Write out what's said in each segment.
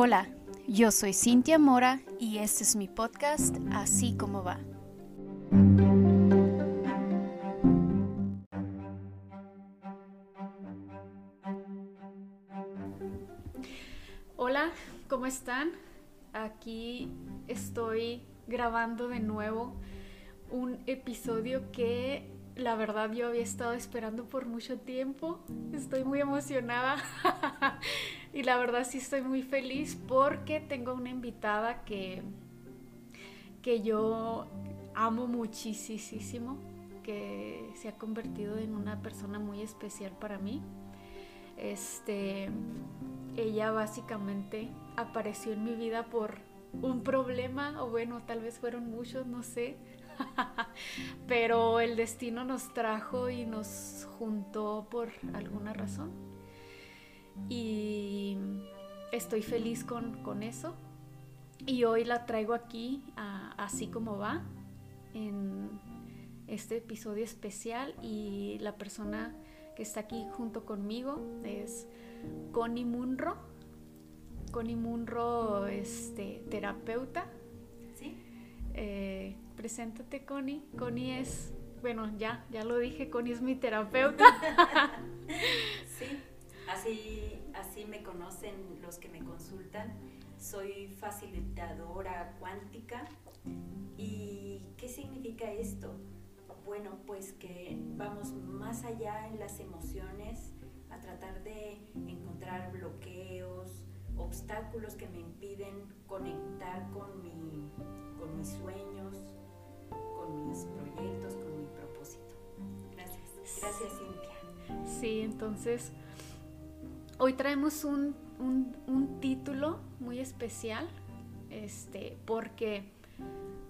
Hola, yo soy Cintia Mora y este es mi podcast Así como va. Hola, ¿cómo están? Aquí estoy grabando de nuevo un episodio que la verdad yo había estado esperando por mucho tiempo. Estoy muy emocionada y la verdad sí estoy muy feliz porque tengo una invitada que, que yo amo muchísimo, que se ha convertido en una persona muy especial para mí. Este, ella básicamente apareció en mi vida por un problema, o bueno, tal vez fueron muchos, no sé. Pero el destino nos trajo y nos juntó por alguna razón. Y estoy feliz con, eso. Y hoy la traigo aquí así como va, en este episodio especial. Y la persona que está aquí junto conmigo es Connie Munro. Connie Munro, este, terapeuta. Sí. Eh, preséntate, Connie. Connie es, bueno, ya, ya lo dije, Connie es mi terapeuta. sí, así, así me conocen los que me consultan. Soy facilitadora cuántica. ¿Y qué significa esto? Bueno, pues que vamos más allá en las emociones, a tratar de encontrar bloqueos, obstáculos que me impiden conectar con, mi, con mis sueños, con mis proyectos, con mi propósito. Gracias. Gracias, Cintia. Sí, entonces, hoy traemos un, un, título muy especial, este, porque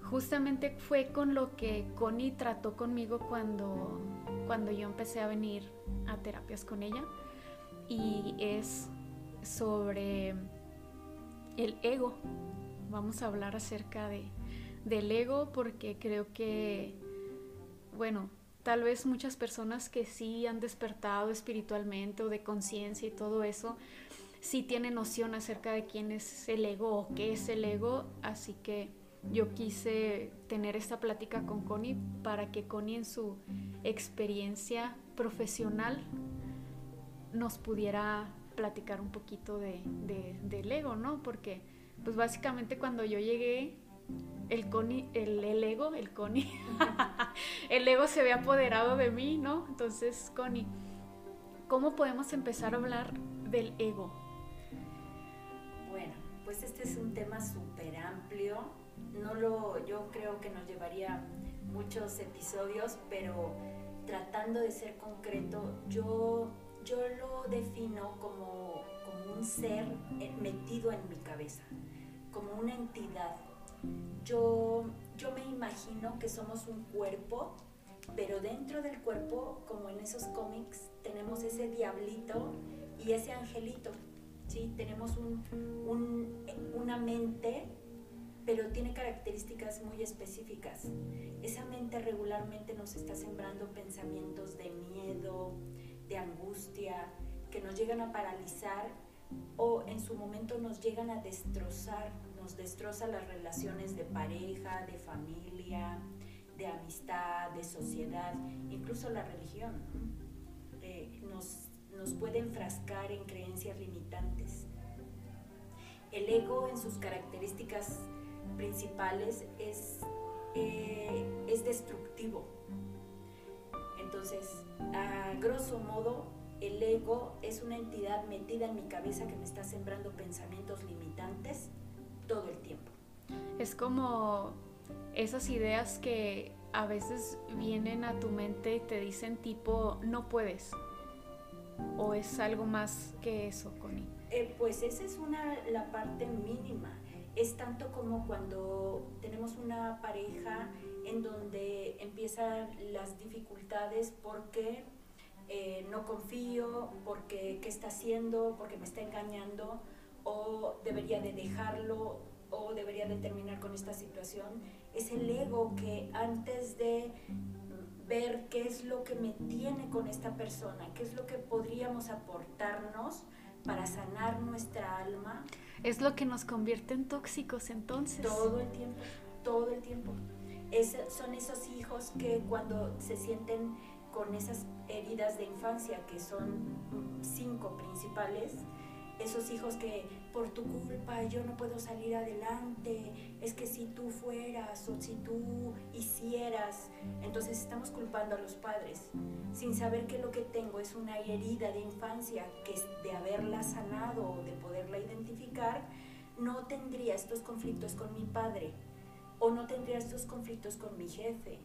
justamente fue con lo que Connie trató conmigo cuando, cuando yo empecé a venir a terapias con ella y es sobre el ego. Vamos a hablar acerca de, del ego porque creo que, bueno, tal vez muchas personas que sí han despertado espiritualmente o de conciencia y todo eso, sí tienen noción acerca de quién es el ego o qué es el ego, así que yo quise tener esta plática con Connie para que Connie en su experiencia profesional nos pudiera platicar un poquito de, del ego, ¿no? Porque pues básicamente cuando yo llegué, el, Connie, el, ego, el Connie, el ego se había apoderado de mí, ¿no? Entonces, Connie, ¿cómo podemos empezar a hablar del ego? Bueno, pues este es un tema súper amplio. No lo, yo creo que nos llevaría muchos episodios, pero tratando de ser concreto, yo, yo lo defino como, como un ser metido en mi cabeza, como una entidad. Yo, yo me imagino que somos un cuerpo, pero dentro del cuerpo, como en esos cómics, tenemos ese diablito y ese angelito. ¿sí? Tenemos un, un, una mente pero tiene características muy específicas. Esa mente regularmente nos está sembrando pensamientos de miedo, de angustia, que nos llegan a paralizar o en su momento nos llegan a destrozar, destroza las relaciones de pareja, de familia, de amistad, de sociedad, incluso la religión. Eh, nos, nos puede enfrascar en creencias limitantes. El ego en sus características principales es, eh, es destructivo. Entonces, a grosso modo, el ego es una entidad metida en mi cabeza que me está sembrando pensamientos limitantes todo el tiempo. Es como esas ideas que a veces vienen a tu mente y te dicen tipo, no puedes. ¿O es algo más que eso, Connie? Eh, pues esa es una, la parte mínima es tanto como cuando tenemos una pareja en donde empiezan las dificultades porque eh, no confío, porque qué está haciendo, porque me está engañando, o debería de dejarlo, o debería de terminar con esta situación. Es el ego que antes de ver qué es lo que me tiene con esta persona, qué es lo que podríamos aportarnos, para sanar nuestra alma. Es lo que nos convierte en tóxicos entonces. Todo el tiempo, todo el tiempo. son esos hijos que cuando se sienten con esas heridas de infancia, que son cinco principales, esos hijos que por tu culpa yo no puedo salir adelante, es que si tú fueras o si tú hicieras, entonces estamos culpando a los padres sin saber que lo que tengo es una herida de infancia que de haberla sanado o de poderla identificar, no tendría estos conflictos con mi padre o no tendría estos conflictos con mi jefe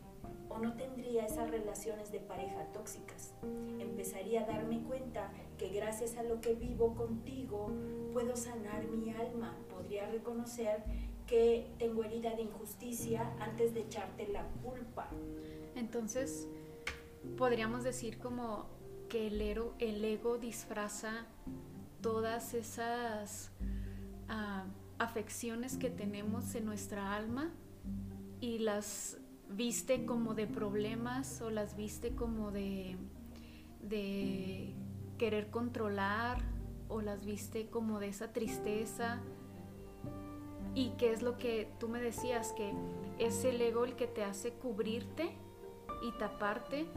o no tendría esas relaciones de pareja tóxicas. Empezaría a darme cuenta que gracias a lo que vivo contigo puedo sanar mi alma. Podría reconocer que tengo herida de injusticia antes de echarte la culpa. Entonces, podríamos decir como que el, el ego disfraza todas esas ah, afecciones que tenemos en nuestra alma y las viste como de problemas o las viste como de, de querer controlar o las viste como de esa tristeza. Y qué es lo que tú me decías, que es el ego el que te hace cubrirte y taparte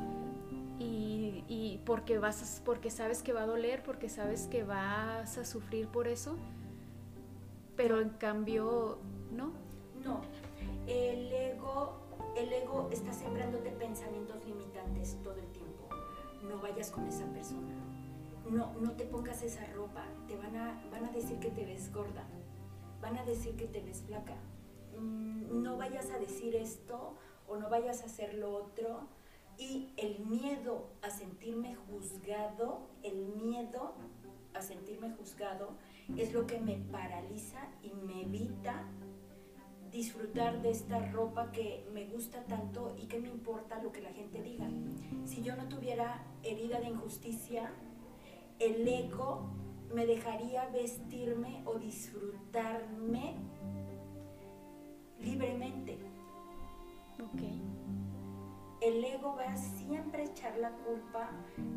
y, y, porque vas porque sabes que va a doler, porque sabes que vas a sufrir por eso, pero en cambio no. No, el ego el ego está sembrándote pensamientos limitantes todo el tiempo. No vayas con esa persona. No, no te pongas esa ropa. Te van a, van a decir que te ves gorda. Van a decir que te ves flaca. Mm, no vayas a decir esto o no vayas a hacer lo otro. Y el miedo a sentirme juzgado, el miedo a sentirme juzgado es lo que me paraliza y me evita disfrutar de esta ropa que me gusta tanto y que me importa lo que la gente diga. Si yo no tuviera herida de injusticia, el ego me dejaría vestirme o disfrutarme libremente. Ok. El ego va a siempre echar la culpa,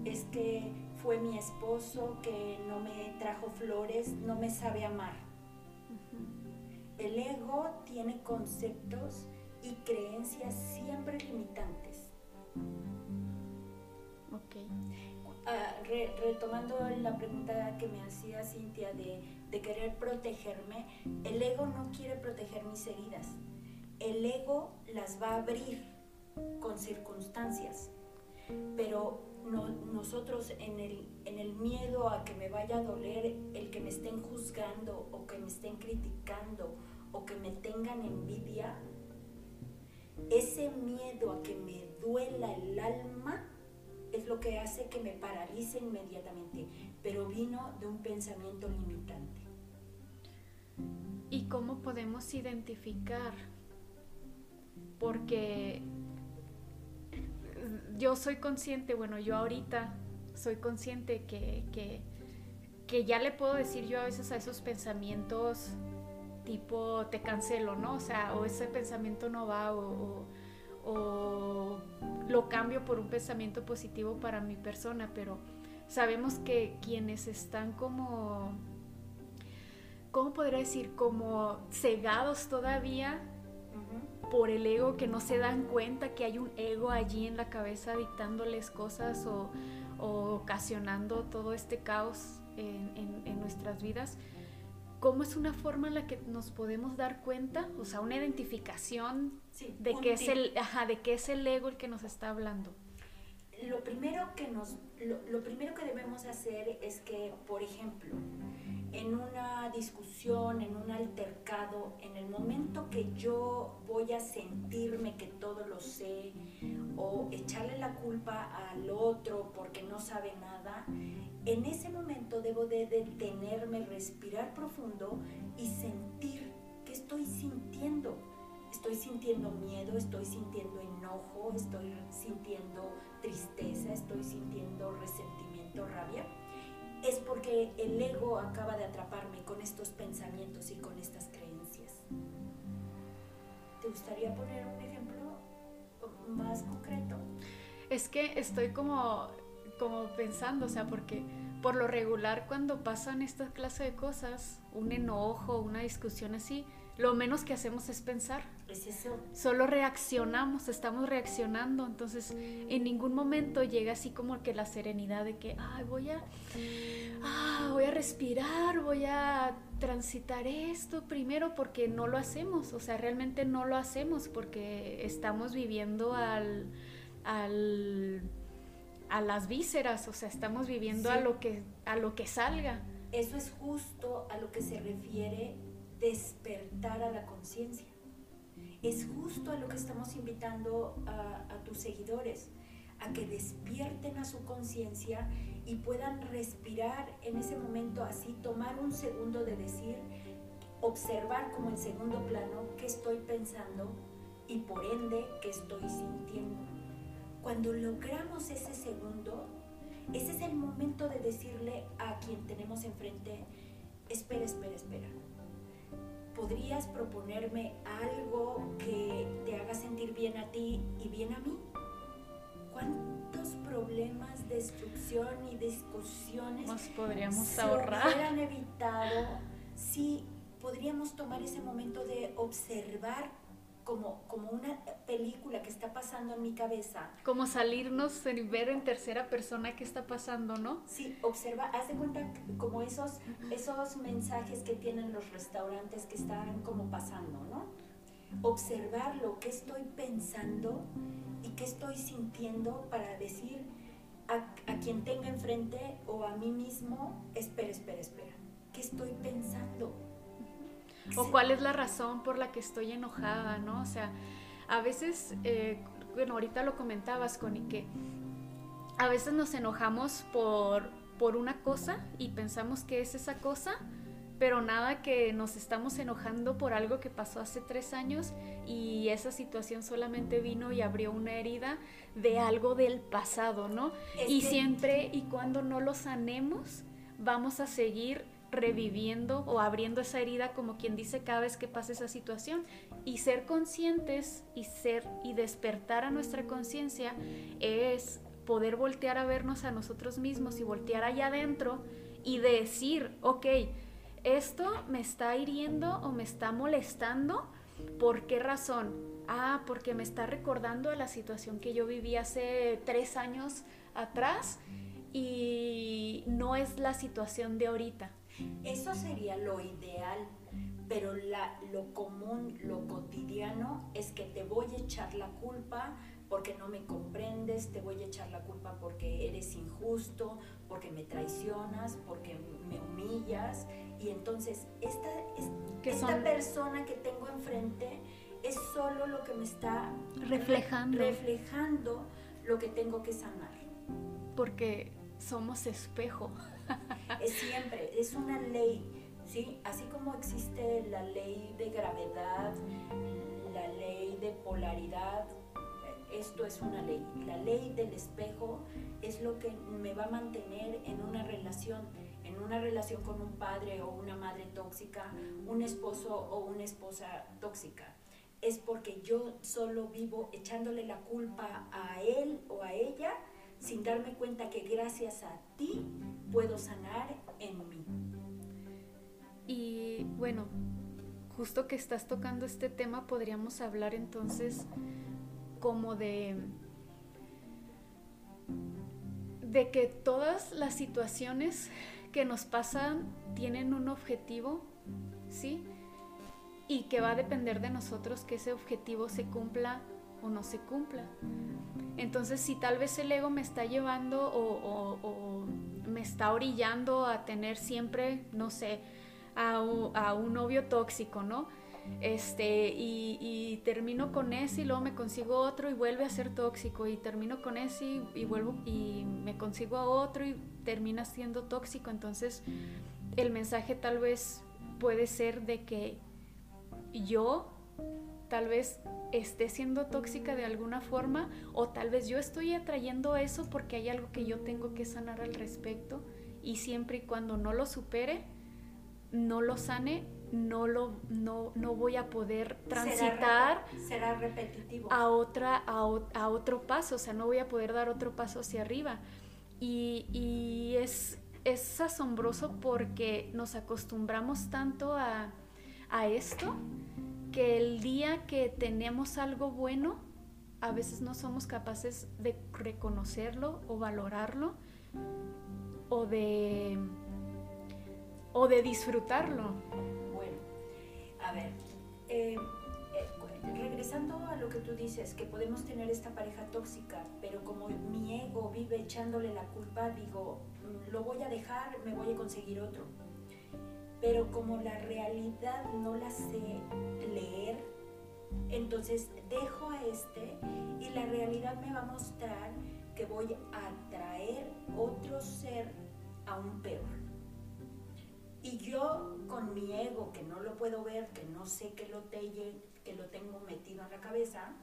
es que fue mi esposo que no me trajo flores, no me sabe amar el ego tiene conceptos y creencias siempre limitantes. Ok. Ah, retomando la pregunta que me hacía Cintia de, de querer protegerme, el ego no quiere proteger mis heridas. El ego las va a abrir con circunstancias, pero nosotros en el, en el miedo a que me vaya a doler el que me estén juzgando o que me estén criticando o que me tengan envidia, ese miedo a que me duela el alma es lo que hace que me paralice inmediatamente, pero vino de un pensamiento limitante. ¿Y cómo podemos identificar? Porque yo soy consciente, bueno, yo ahorita soy consciente que, que, ya le puedo decir yo a veces a esos pensamientos tipo te cancelo, ¿no? O sea, o ese pensamiento no va o, lo cambio por un pensamiento positivo para mi persona, pero sabemos que quienes están como, ¿cómo podría decir? Como cegados todavía por el ego, que no se dan cuenta que hay un ego allí en la cabeza dictándoles cosas o, ocasionando todo este caos en nuestras vidas cómo es una forma en la que nos podemos dar cuenta, o sea, una identificación de, que es el, de qué es el ego el que nos está hablando. Lo primero que, nos, lo, primero que debemos hacer es que, por ejemplo, en una discusión, en un altercado, en el momento que yo voy a sentirme que todo lo sé o echarle la culpa al otro porque no sabe nada, en ese momento debo de detenerme, respirar profundo y sentir qué estoy sintiendo. Estoy sintiendo miedo, estoy sintiendo enojo, estoy sintiendo tristeza, estoy sintiendo resentimiento, rabia. Es porque el ego acaba de atraparme con estos pensamientos y con estas creencias. ¿Te gustaría poner un ejemplo más concreto? Es que estoy como como pensando, o sea, porque por lo regular cuando pasan esta clase de cosas, un enojo, una discusión así, lo menos que hacemos es pensar. Es eso. Solo reaccionamos, estamos reaccionando, entonces en ningún momento llega así como que la serenidad de que, ay, voy a, ah, voy a respirar, voy a transitar esto primero porque no lo hacemos, o sea, realmente no lo hacemos porque estamos viviendo al, al a las vísceras, o sea, estamos viviendo a lo que a lo que salga. Eso es justo a lo que se refiere despertar a la conciencia. Es justo a lo que estamos invitando a, tus seguidores, a que despierten a su conciencia y puedan respirar en ese momento así, tomar un segundo de decir, observar como en segundo plano qué estoy pensando y por ende qué estoy sintiendo. Cuando logramos ese segundo, ese es el momento de decirle a quien tenemos enfrente, espera, espera, espera ¿podrías proponerme algo que te haga sentir bien a ti y bien a mí? ¿Cuántos problemas, destrucción y discusiones nos podríamos se ahorrar? hubieran evitado si podríamos tomar ese momento de observar como, como una película que está pasando en mi cabeza. Como salirnos y ver en tercera persona qué está pasando, ¿no? Sí, observa, haz de cuenta como esos, esos mensajes que tienen los restaurantes que están como pasando, ¿no? Observar lo que estoy pensando y qué estoy sintiendo para decir a, a quien tenga enfrente o a mí mismo, espera, espera, espera, ¿qué estoy pensando? O cuál es la razón por la que estoy enojada, ¿no? O sea, a veces, eh, bueno, ahorita lo comentabas, Connie, que a veces nos enojamos por, por una cosa y pensamos que es esa cosa, pero nada que nos estamos enojando por algo que pasó hace tres años y esa situación solamente vino y abrió una herida de algo del pasado, ¿no? y siempre y cuando no lo sanemos, vamos a seguir reviviendo o abriendo esa herida como quien dice cada vez que pasa esa situación y ser conscientes y ser y despertar a nuestra conciencia es poder voltear a vernos a nosotros mismos y voltear allá adentro y decir, ok, esto me está hiriendo o me está molestando, ¿por qué razón? Ah, porque me está recordando a la situación que yo viví hace tres años atrás y no es la situación de ahorita. Eso sería lo ideal, pero la, lo común, lo cotidiano es que te voy a echar la culpa porque no me comprendes, te voy a echar la culpa porque eres injusto, porque me traicionas, porque me humillas. Y entonces esta, esta persona que tengo enfrente es solo lo que me está reflejando. reflejando lo que tengo que sanar. Porque somos espejo. es siempre, es una ley, ¿sí? Así como existe la ley de gravedad, la ley de polaridad, esto es una ley. La ley del espejo es lo que me va a mantener en una relación, en una relación con un padre o una madre tóxica, un esposo o una esposa tóxica. Es porque yo solo vivo echándole la culpa a él o a ella sin darme cuenta que gracias a ti puedo sanar en mí. Y bueno, justo que estás tocando este tema, podríamos hablar entonces como de de que todas las situaciones que nos pasan tienen un objetivo, ¿sí? Y que va a depender de nosotros que ese objetivo se cumpla o no se cumpla. Entonces, si tal vez el ego me está llevando o, me está orillando a tener siempre, no sé, a, un novio tóxico, ¿no? Este, y, termino con ese y luego me consigo otro y vuelve a ser tóxico y termino con ese y, vuelvo y me consigo a otro y termina siendo tóxico. Entonces, el mensaje tal vez puede ser de que yo tal vez esté siendo tóxica de alguna forma o tal vez yo estoy atrayendo eso porque hay algo que yo tengo que sanar al respecto y siempre y cuando no lo supere, no lo sane, no lo no, no voy a poder transitar será, repetitivo a otra a, a, otro paso, o sea, no voy a poder dar otro paso hacia arriba. Y, y es es asombroso porque nos acostumbramos tanto a, a esto que el día que tenemos algo bueno, a veces no somos capaces de reconocerlo o valorarlo o de, o de disfrutarlo. Bueno, a ver, eh, eh, regresando a lo que tú dices, que podemos tener esta pareja tóxica, pero como mi ego vive echándole la culpa, digo, mm, lo voy a dejar, me voy a conseguir otro. Pero como la realidad no la sé leer, entonces dejo a este y la realidad me va a mostrar que voy a atraer otro ser aún peor. Y yo con mi ego, que no lo puedo ver, que no sé que lo, lo tengo metido en la cabeza,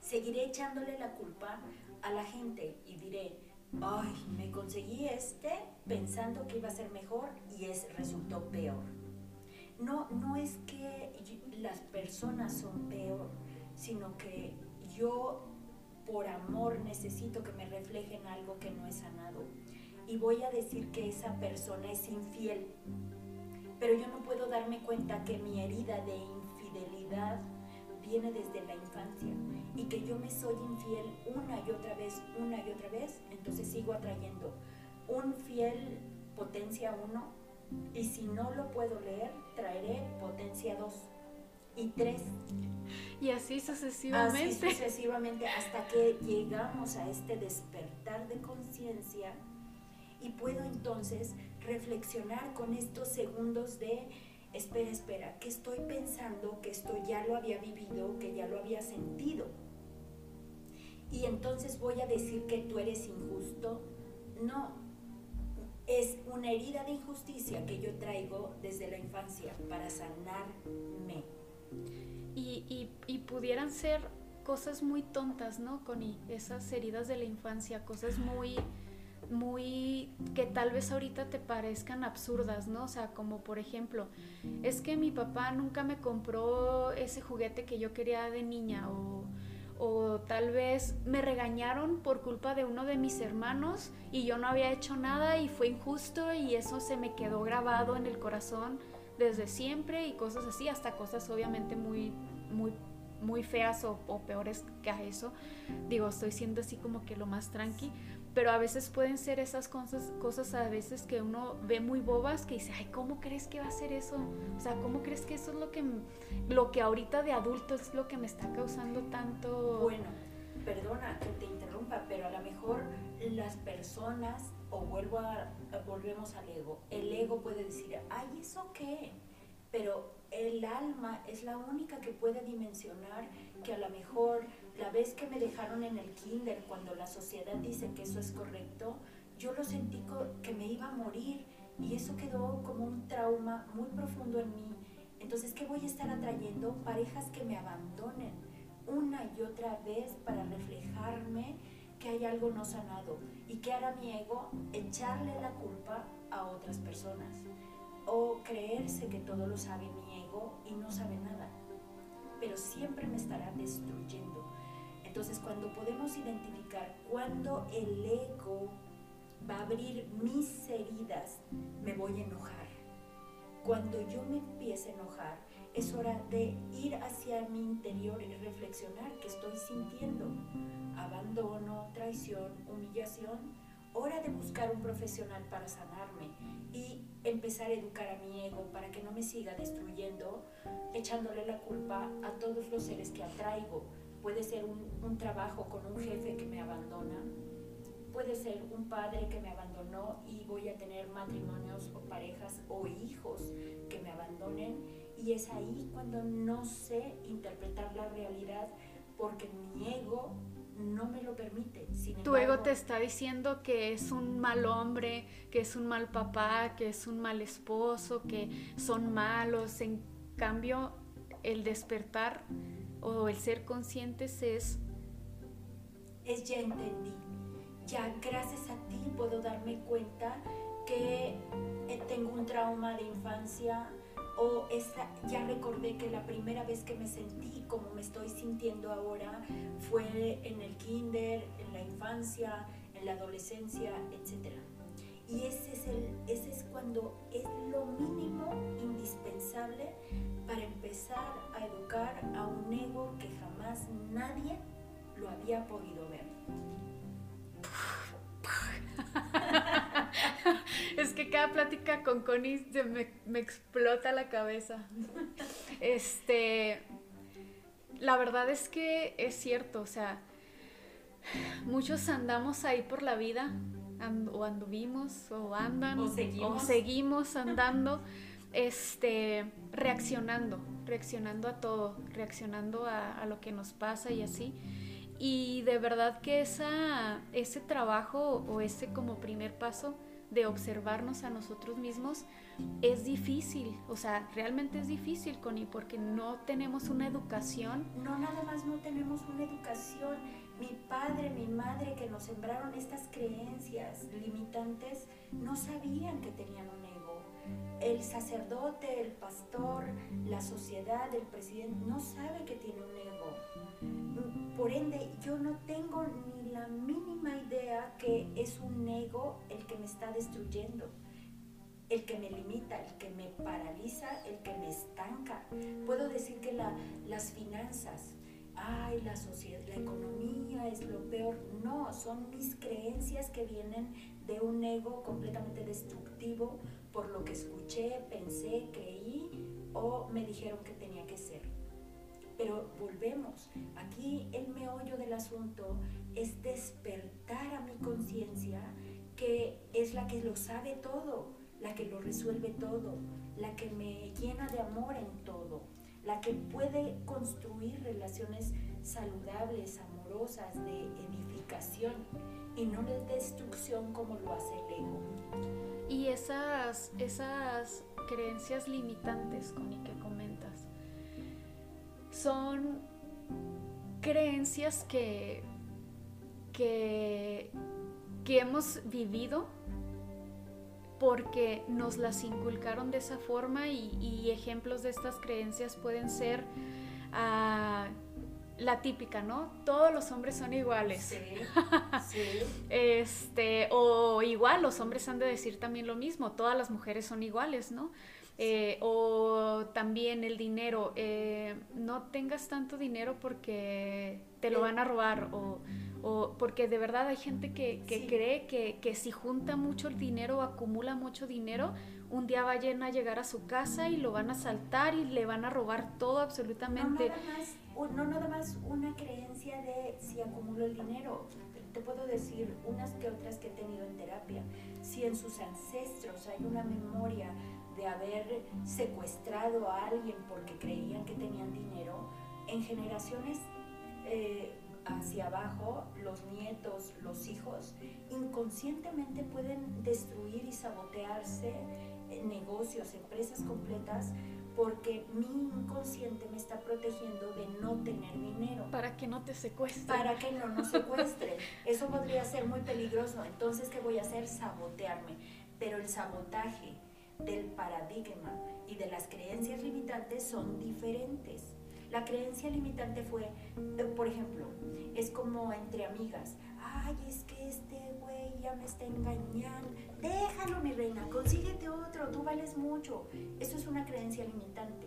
seguiré echándole la culpa a la gente y diré, ay, me conseguí este pensando que iba a ser mejor y es, resultó peor. No, no es que las personas son peor, sino que yo por amor necesito que me reflejen algo que no he sanado. Y voy a decir que esa persona es infiel. Pero yo no puedo darme cuenta que mi herida de infidelidad viene desde la infancia y que yo me soy infiel una y otra vez, una y otra vez, entonces sigo atrayendo un fiel potencia 1 y si no lo puedo leer, traeré potencia 2 y 3. Y así sucesivamente. Así sucesivamente hasta que llegamos a este despertar de conciencia y puedo entonces reflexionar con estos segundos de espera, espera, que estoy pensando, que esto ya lo había vivido, que ya lo había sentido. Y entonces voy a decir que tú eres injusto. No, es una herida de injusticia que yo traigo desde la infancia para sanarme. Y, y, y pudieran ser cosas muy tontas, ¿no, Connie? Esas heridas de la infancia, cosas muy muy que tal vez ahorita te parezcan absurdas, ¿no? O sea, como por ejemplo, es que mi papá nunca me compró ese juguete que yo quería de niña o, o tal vez me regañaron por culpa de uno de mis hermanos y yo no había hecho nada y fue injusto y eso se me quedó grabado en el corazón desde siempre y cosas así, hasta cosas obviamente muy, muy muy feas o, o, peores que a eso. Digo, estoy siendo así como que lo más tranqui, pero a veces pueden ser esas cosas, cosas a veces que uno ve muy bobas que dice, ay, ¿cómo crees que va a ser eso? O sea, ¿cómo crees que eso es lo que, lo que ahorita de adulto es lo que me está causando tanto... Bueno, perdona que te interrumpa, pero a lo mejor las personas, o vuelvo a, volvemos al ego, el ego puede decir, ay, ¿eso qué? Pero el alma es la única que puede dimensionar que a lo mejor la vez que me dejaron en el kinder, cuando la sociedad dice que eso es correcto, yo lo sentí que me iba a morir y eso quedó como un trauma muy profundo en mí. Entonces, ¿qué voy a estar atrayendo? Parejas que me abandonen una y otra vez para reflejarme que hay algo no sanado. ¿Y que hará mi ego? Echarle la culpa a otras personas. O creerse que todo lo sabe mi y no sabe nada. Pero siempre me estará destruyendo. Entonces, cuando podemos identificar cuando el ego va a abrir mis heridas, me voy a enojar. Cuando yo me empiece a enojar, es hora de ir hacia mi interior y reflexionar qué estoy sintiendo. Abandono, traición, humillación. Hora de buscar un profesional para sanarme y empezar a educar a mi ego para que no me siga destruyendo, echándole la culpa a todos los seres que atraigo. Puede ser un, trabajo con un jefe que me abandona, puede ser un padre que me abandonó y voy a tener matrimonios o parejas o hijos que me abandonen. Y es ahí cuando no sé interpretar la realidad porque mi ego no me lo permite. tu ego te está diciendo que es un mal hombre, que es un mal papá, que es un mal esposo, que son malos. En cambio, el despertar o el ser conscientes es... Es ya entendí. Ya gracias a ti puedo darme cuenta que tengo un trauma de infancia o esa, ya recordé que la primera vez que me sentí como me estoy sintiendo ahora fue en el kinder, en la infancia, en la adolescencia, etc. Y es cuando es lo mínimo indispensable para empezar a educar a un ego que jamás nadie lo había podido ver. es que cada plática con Connie se me, me, explota la cabeza. Este, la verdad es que es cierto, o sea, muchos andamos ahí por la vida, o anduvimos, o andan, o seguimos, o seguimos andando, este, reaccionando, reaccionando a todo, reaccionando a, a lo que nos pasa y así. Y de verdad que esa, ese trabajo o ese como primer paso de observarnos a nosotros mismos es difícil, o sea, realmente es difícil, Connie, porque no tenemos una educación. No, nada más no tenemos una educación. Mi padre, mi madre que nos sembraron estas creencias limitantes, no sabían que tenían un ego. El sacerdote, el pastor, la sociedad, el presidente, no sabe que tiene un ego por ende, yo no tengo ni la mínima idea que es un ego el que me está destruyendo, el que me limita, el que me paraliza, el que me estanca. Puedo decir que las finanzas, ay, la la economía es lo peor. No, son mis creencias que vienen de un ego completamente destructivo por lo que escuché, pensé, creí o me dijeron que tenía. Pero volvemos, aquí el meollo del asunto es despertar a mi conciencia que es la que lo sabe todo, la que lo resuelve todo, la que me llena de amor en todo, la que puede construir relaciones saludables, amorosas, de edificación y no de destrucción como lo hace el ego. Y esas, esas creencias limitantes, con que son creencias que, que, hemos vivido porque nos las inculcaron de esa forma y, ejemplos de estas creencias pueden ser ah, la típica, ¿no? Todos los hombres son iguales. Sí, sí. este, o igual, los hombres han de decir también lo mismo, todas las mujeres son iguales, ¿no? Eh, o también el dinero, eh, no tengas tanto dinero porque te lo van a robar o, porque de verdad hay gente que, cree que, si junta mucho el dinero o acumula mucho dinero, un día vayan a llegar a su casa y lo van a saltar y le van a robar todo absolutamente. No nada más, no nada más una creencia de si acumulo el dinero. Te puedo decir unas que otras que he tenido en terapia. Si en sus ancestros hay una memoria de haber secuestrado a alguien porque creían que tenían dinero, en generaciones eh, hacia abajo, los nietos, los hijos, inconscientemente pueden destruir y sabotearse eh, negocios, empresas completas, porque mi inconsciente me está protegiendo de no tener dinero. Para que no te secuestren. Para que no nos secuestren. Eso podría ser muy peligroso. Entonces, ¿qué voy a hacer? Sabotearme. Pero el sabotaje del paradigma y de las creencias limitantes son diferentes. La creencia limitante fue, eh, por ejemplo, es como entre amigas, ay, es que este güey ya me está engañando, déjalo mi reina, consíguete otro, tú vales mucho. Eso es una creencia limitante,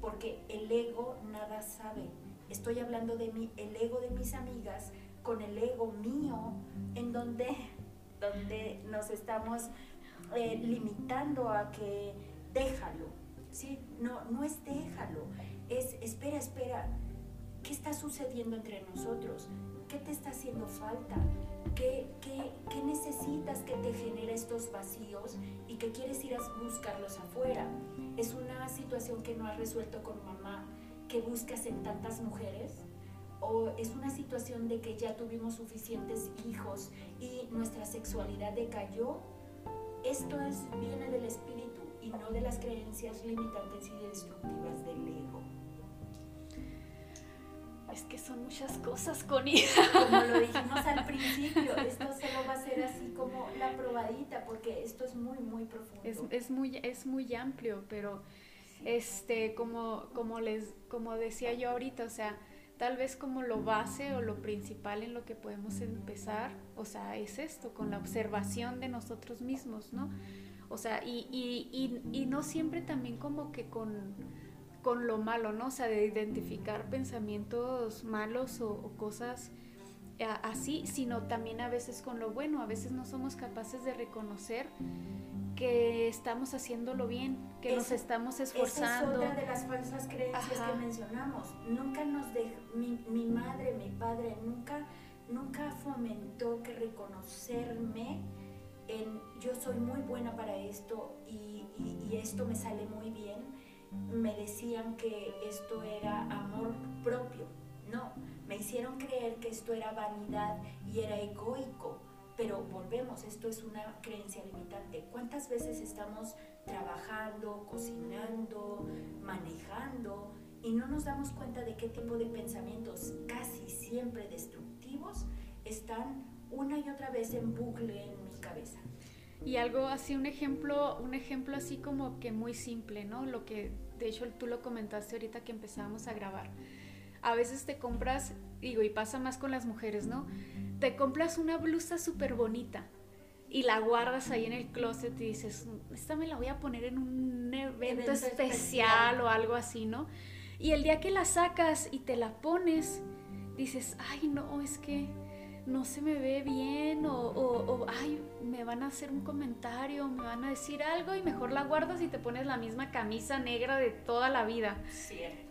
porque el ego nada sabe. Estoy hablando de mí, el ego de mis amigas con el ego mío, en donde, donde nos estamos eh, limitando a que déjalo, ¿sí? No, no es déjalo, es espera, espera, ¿qué está sucediendo entre nosotros? ¿Qué te está haciendo falta? ¿Qué, qué, qué necesitas que te genere estos vacíos y que quieres ir a buscarlos afuera? Es una situación que no has resuelto con mamá, que buscas en tantas mujeres, o es una situación de que ya tuvimos suficientes hijos y nuestra sexualidad decayó esto es, viene del espíritu y no de las creencias limitantes y destructivas del ego. Es que son muchas cosas, Connie. Como lo dijimos al principio, esto solo va a ser así como la probadita, porque esto es muy, muy profundo. Es, muy, es muy amplio, pero este, como, como, les, como decía yo ahorita, o sea, tal vez como lo base o lo principal en lo que podemos empezar, o sea, es esto, con la observación de nosotros mismos, ¿no? O sea, y, y, y, no siempre también como que con, con, lo malo, ¿no? O sea, de identificar pensamientos malos o, cosas eh, así, sino también a veces con lo bueno, a veces no somos capaces de reconocer que estamos haciéndolo bien, que nos estamos esforzando. Esa es otra de las falsas creencias que mencionamos. Nunca nos dejó, mi, mi, madre, mi padre, nunca, nunca fomentó que reconocerme en yo soy muy buena para esto y, y, y esto me sale muy bien. Me decían que esto era amor propio. No, me hicieron creer que esto era vanidad y era egoico pero volvemos, esto es una creencia limitante. ¿Cuántas veces estamos trabajando, cocinando, manejando y no nos damos cuenta de qué tipo de pensamientos casi siempre destructivos están una y otra vez en bucle en mi cabeza? Y algo así, un ejemplo, un ejemplo así como que muy simple, ¿no? Lo que de hecho tú lo comentaste ahorita que empezábamos a grabar. A veces te compras, digo, y pasa más con las mujeres, ¿no? te compras una blusa súper bonita y la guardas ahí en el closet y dices, esta me la voy a poner en un evento, especial, o algo así, ¿no? Y el día que la sacas y te la pones, dices, ay, no, es que no se me ve bien o, o, ay, me van a hacer un comentario, me van a decir algo y mejor la guardas y te pones la misma camisa negra de toda la vida.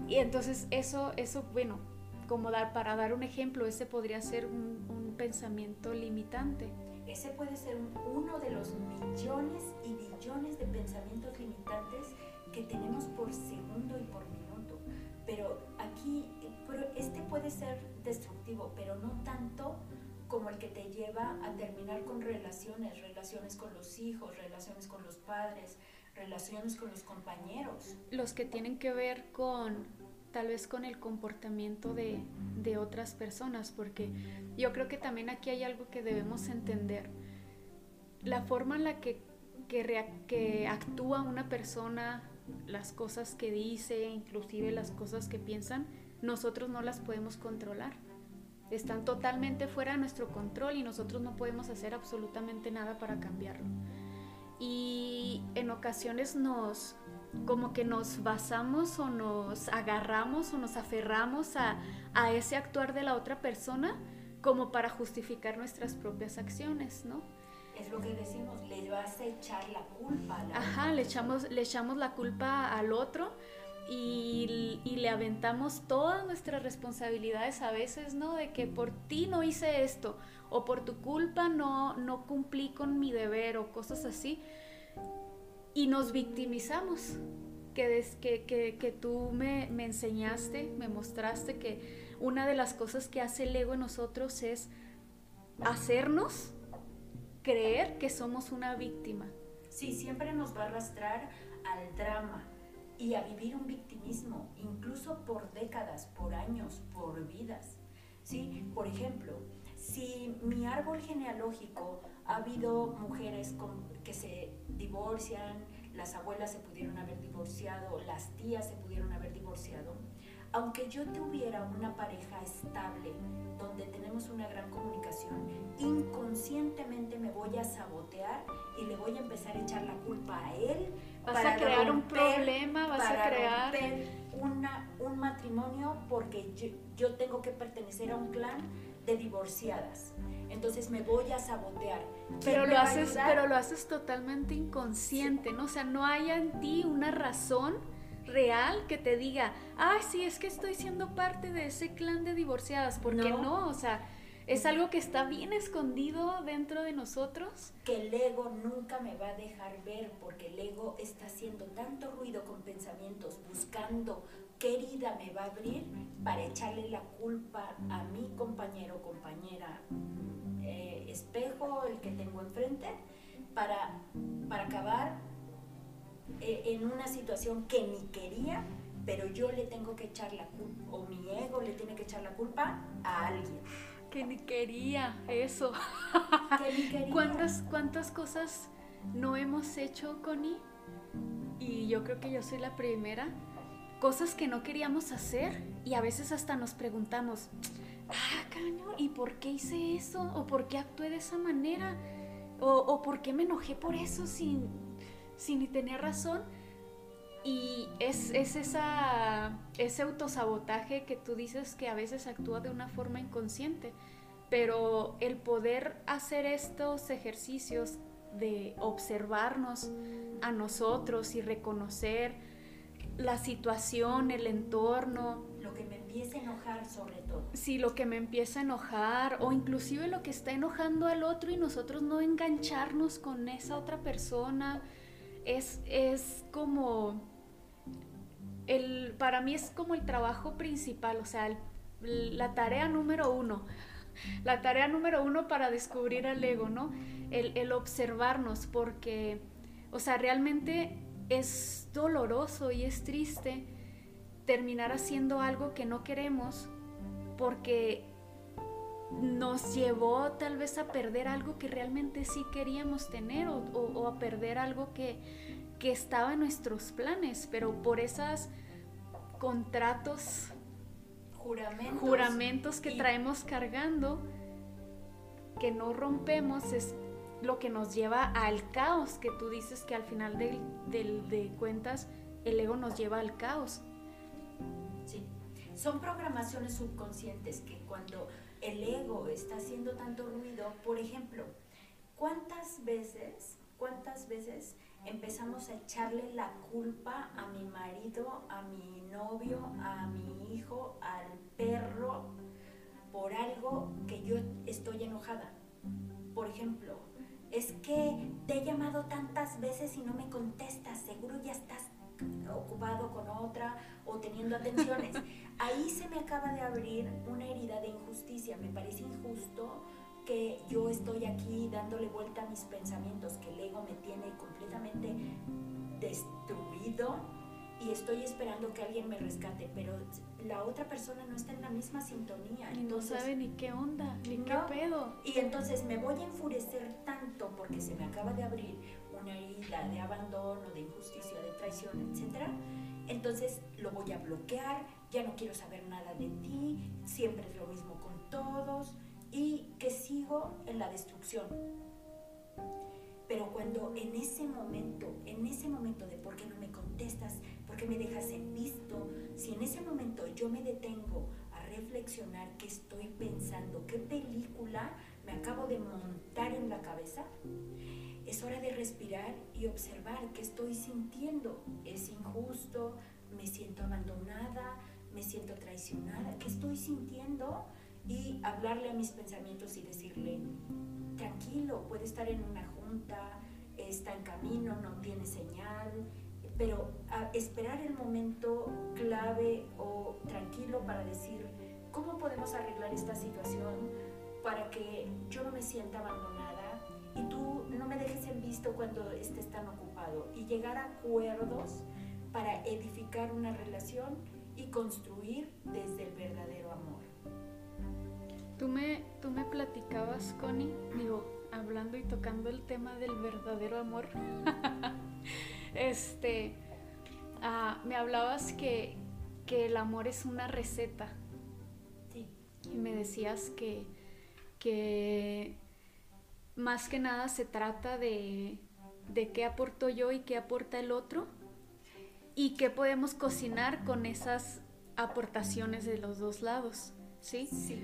Y entonces eso, eso, bueno, como dar, para dar un ejemplo, ese podría ser un, pensamiento limitante. Ese puede ser uno de los millones y billones de pensamientos limitantes que tenemos por segundo y por minuto. Pero aquí, este puede ser destructivo, pero no tanto como el que te lleva a terminar con relaciones, relaciones con los hijos, relaciones con los padres, relaciones con los compañeros. Los que tienen que ver con tal vez con el comportamiento de, otras personas, porque yo creo que también aquí hay algo que debemos entender. La forma en la que, que actúa una persona, las cosas que dice, inclusive las cosas que piensan, nosotros no las podemos controlar. Están totalmente fuera de nuestro control y nosotros no podemos hacer absolutamente nada para cambiarlo. Y en ocasiones nos, como que nos basamos o nos agarramos o nos aferramos a, a, ese actuar de la otra persona como para justificar nuestras propias acciones, ¿no? Es lo que decimos, le vas a echar la culpa. A la Ajá, le echamos, le echamos la culpa al otro y, y, le aventamos todas nuestras responsabilidades a veces, ¿no? De que por ti no hice esto o por tu culpa no, no cumplí con mi deber o cosas así y nos victimizamos. Que, que, que, tú me, me, enseñaste, me mostraste que una de las cosas que hace el ego en nosotros es hacernos creer que somos una víctima. Sí, siempre nos va a arrastrar al drama y a vivir un victimismo, incluso por décadas, por años, por vidas. ¿Sí? Por ejemplo, si mi árbol genealógico ha habido mujeres que se divorcian, las abuelas se pudieron haber divorciado, las tías se pudieron haber divorciado. Aunque yo tuviera una pareja estable, donde tenemos una gran comunicación, inconscientemente me voy a sabotear y le voy a empezar a echar la culpa a él. Vas a crear un problema, vas a crear una, un matrimonio porque yo, yo tengo que pertenecer a un clan de divorciadas. Entonces me voy a sabotear. Pero lo haces, pero lo haces totalmente inconsciente, ¿no? O sea, no hay en ti una razón real que te diga, ay, sí, es que estoy siendo parte de ese clan de divorciadas, porque no, no o sea, es algo que está bien escondido dentro de nosotros. Que el ego nunca me va a dejar ver, porque el ego está haciendo tanto ruido con pensamientos, buscando qué herida me va a abrir para echarle la culpa a mi compañero compañera eh, espejo, el que tengo enfrente, para, para acabar eh, en una situación que ni quería, pero yo le tengo que echar la culpa, o mi ego le tiene que echar la culpa a alguien. Que ni quería eso. Que ni quería. ¿Cuántas, ¿Cuántas cosas no hemos hecho, Connie? Y yo creo que yo soy la primera cosas que no queríamos hacer y a veces hasta nos preguntamos, ah, caño, ¿y por qué hice eso? ¿O por qué actué de esa manera? ¿O, por qué me enojé por eso sin, sin ni tener razón? Y es, es esa, ese autosabotaje que tú dices que a veces actúa de una forma inconsciente, pero el poder hacer estos ejercicios de observarnos a nosotros y reconocer la situación, el entorno. Lo que me empieza a enojar sobre todo. Sí, lo que me empieza a enojar o inclusive lo que está enojando al otro y nosotros no engancharnos con esa otra persona. Es, es como, el, para mí es como el trabajo principal, o sea, la tarea número uno. La tarea número uno para descubrir al ego, ¿no? El, observarnos, porque, o sea, realmente es doloroso y es triste terminar haciendo algo que no queremos porque nos llevó tal vez a perder algo que realmente sí queríamos tener o, a perder algo que, que, estaba en nuestros planes, pero por esos contratos, juramentos, juramentos que traemos cargando, que no rompemos, es lo que nos lleva al caos, que tú dices que al final de, de cuentas el ego nos lleva al caos. Sí, son programaciones subconscientes que cuando el ego está haciendo tanto ruido, por ejemplo, ¿cuántas veces, cuántas veces empezamos a echarle la culpa a mi marido, a mi novio, a mi hijo, al perro, por algo que yo estoy enojada? Por ejemplo, es que te he llamado tantas veces y no me contestas, seguro ya estás ocupado con otra o teniendo atenciones. Ahí se me acaba de abrir una herida de injusticia. Me parece injusto yo estoy aquí dándole vuelta a mis pensamientos, que el ego me tiene completamente destruido y estoy esperando que alguien me rescate, pero la otra persona no está en la misma sintonía. Y no sabe ni qué onda, ni qué pedo. Y entonces me voy a enfurecer tanto porque se me acaba de abrir una herida de abandono, de injusticia, de traición, etc. Entonces lo voy a bloquear, ya no quiero saber nada de ti, siempre es lo mismo con todos y que sigo en la destrucción. Pero cuando en ese momento, en ese momento de por qué no me contestas, por qué me dejas en visto, si en ese momento yo me detengo a reflexionar qué estoy pensando, qué película me acabo de montar en la cabeza, es hora de respirar y observar qué estoy sintiendo. Es injusto, me siento abandonada, me siento traicionada, qué estoy sintiendo y hablarle a mis pensamientos y decirle, tranquilo, puede estar en una junta, está en camino, no tiene señal, pero esperar el momento clave o tranquilo para decir, ¿cómo podemos arreglar esta situación para que yo no me sienta abandonada y tú no me dejes en visto cuando estés tan ocupado? Y llegar a acuerdos para edificar una relación y construir desde el verdadero amor. Tú me, tú me platicabas, Connie, digo, hablando y tocando el tema del verdadero amor. este, ah, me hablabas que, que, el amor es una receta. Sí. Y me decías que, que más que nada se trata de, de qué aporto yo y qué aporta el otro y qué podemos cocinar con esas aportaciones de los dos lados. ¿Sí? Sí.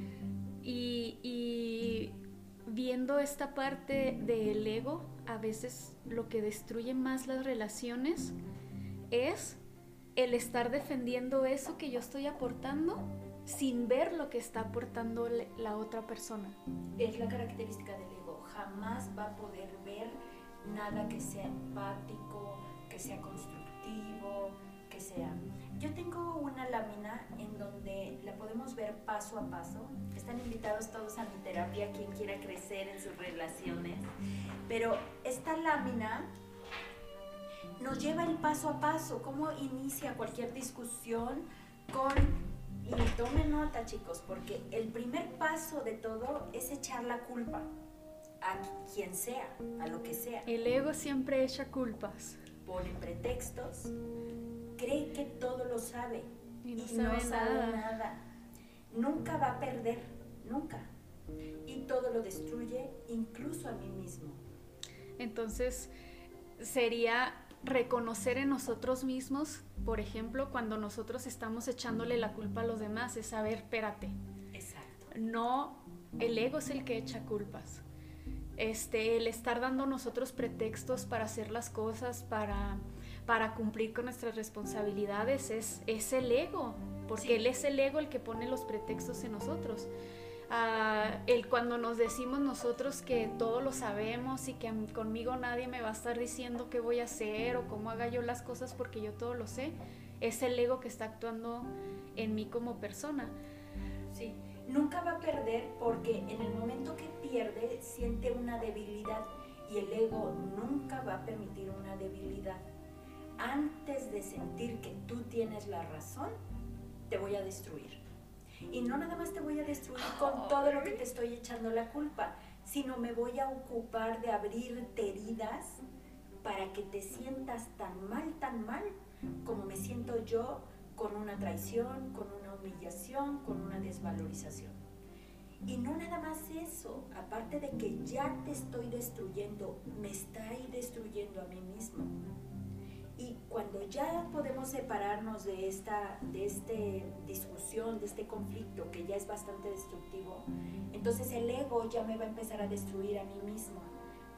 Y, viendo esta parte del ego, a veces lo que destruye más las relaciones es el estar defendiendo eso que yo estoy aportando sin ver lo que está aportando la otra persona. Es la característica del ego, jamás va a poder ver nada que sea empático, que sea constructivo, que sea yo tengo una lámina en donde la podemos ver paso a paso. Están invitados todos a mi terapia, quien quiera crecer en sus relaciones. Pero esta lámina nos lleva el paso a paso, cómo inicia cualquier discusión con... Y tomen nota chicos, porque el primer paso de todo es echar la culpa a quien sea, a lo que sea. El ego siempre echa culpas. Pone pretextos, cree que todo lo sabe y no, sabe, nada. Nunca va a perder, nunca. Y todo lo destruye, incluso a mí mismo. Entonces, sería reconocer en nosotros mismos, por ejemplo, cuando nosotros estamos echándole la culpa a los demás, es saber, espérate. Exacto. No, el ego es el que echa culpas. Este, el estar dando nosotros pretextos para hacer las cosas, para, para cumplir con nuestras responsabilidades, es, es el ego, porque él es el ego el que pone los pretextos en nosotros el cuando nos decimos nosotros que todo lo sabemos y que conmigo nadie me va a estar diciendo qué voy a hacer o cómo haga yo las cosas porque yo todo lo sé, es el ego que está actuando en mí como persona. Sí, nunca va a perder porque en el momento que pierde siente una debilidad y el ego nunca va a permitir una debilidad. Antes de sentir que tú tienes la razón, te voy a destruir. Y no nada más te voy a destruir con todo lo que te estoy echando la culpa, sino me voy a ocupar de abrirte heridas para que te sientas tan mal, tan mal, como me siento yo con una traición, con una humillación, con una desvalorización. Y no nada más eso, aparte de que ya te estoy destruyendo, me ahí destruyendo a mí mismo. Y cuando ya podemos separarnos de esta de este discusión, de este conflicto que ya es bastante destructivo, entonces el ego ya me va a empezar a destruir a mí mismo.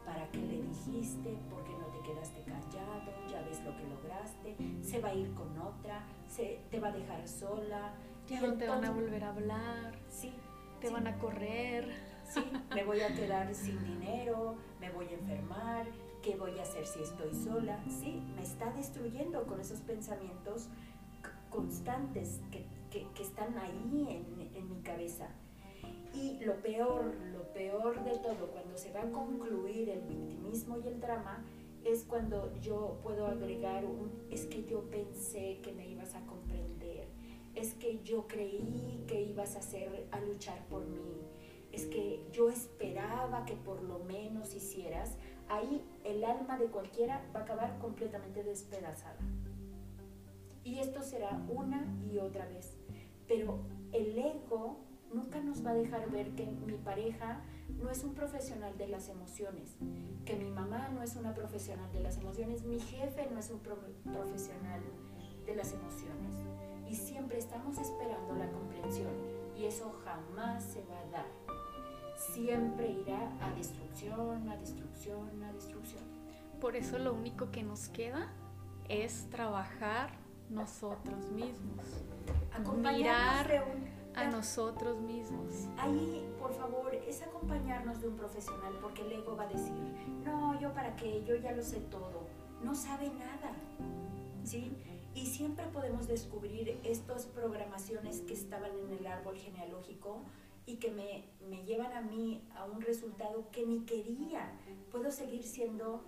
¿Para qué le dijiste? ¿Por qué no te quedaste callado? Ya ves lo que lograste. Se va a ir con otra, se, te va a dejar sola. Ya no te van a volver a hablar. Sí. Te van a correr. Sí, me voy a quedar sin dinero, me voy a enfermar, ¿Qué voy a hacer si estoy sola? Sí, me está destruyendo con esos pensamientos constantes que, están ahí en, en mi cabeza. Y lo peor, lo peor de todo, cuando se va a concluir el victimismo y el drama, es cuando yo puedo agregar un, es que yo pensé que me ibas a comprender, es que yo creí que ibas a hacer, a luchar por mí, es que yo esperaba que por lo menos hicieras, ahí el alma de cualquiera va a acabar completamente despedazada. Y esto será una y otra vez. Pero el ego nunca nos va a dejar ver que mi pareja no es un profesional de las emociones, que mi mamá no es una profesional de las emociones, mi jefe no es un profesional de las emociones. Y siempre estamos esperando la comprensión y eso jamás se va a dar siempre irá a destrucción, a destrucción, a destrucción. Por eso lo único que nos queda es trabajar nosotros mismos. Mirar a nosotros mismos. Ahí, por favor, es acompañarnos de un profesional porque el ego va a decir, no, yo para qué, yo ya lo sé todo. No sabe nada. ¿Sí? Y siempre podemos descubrir estas programaciones que estaban en el árbol genealógico y que me, me, llevan a mí a un resultado que ni quería. Puedo seguir siendo,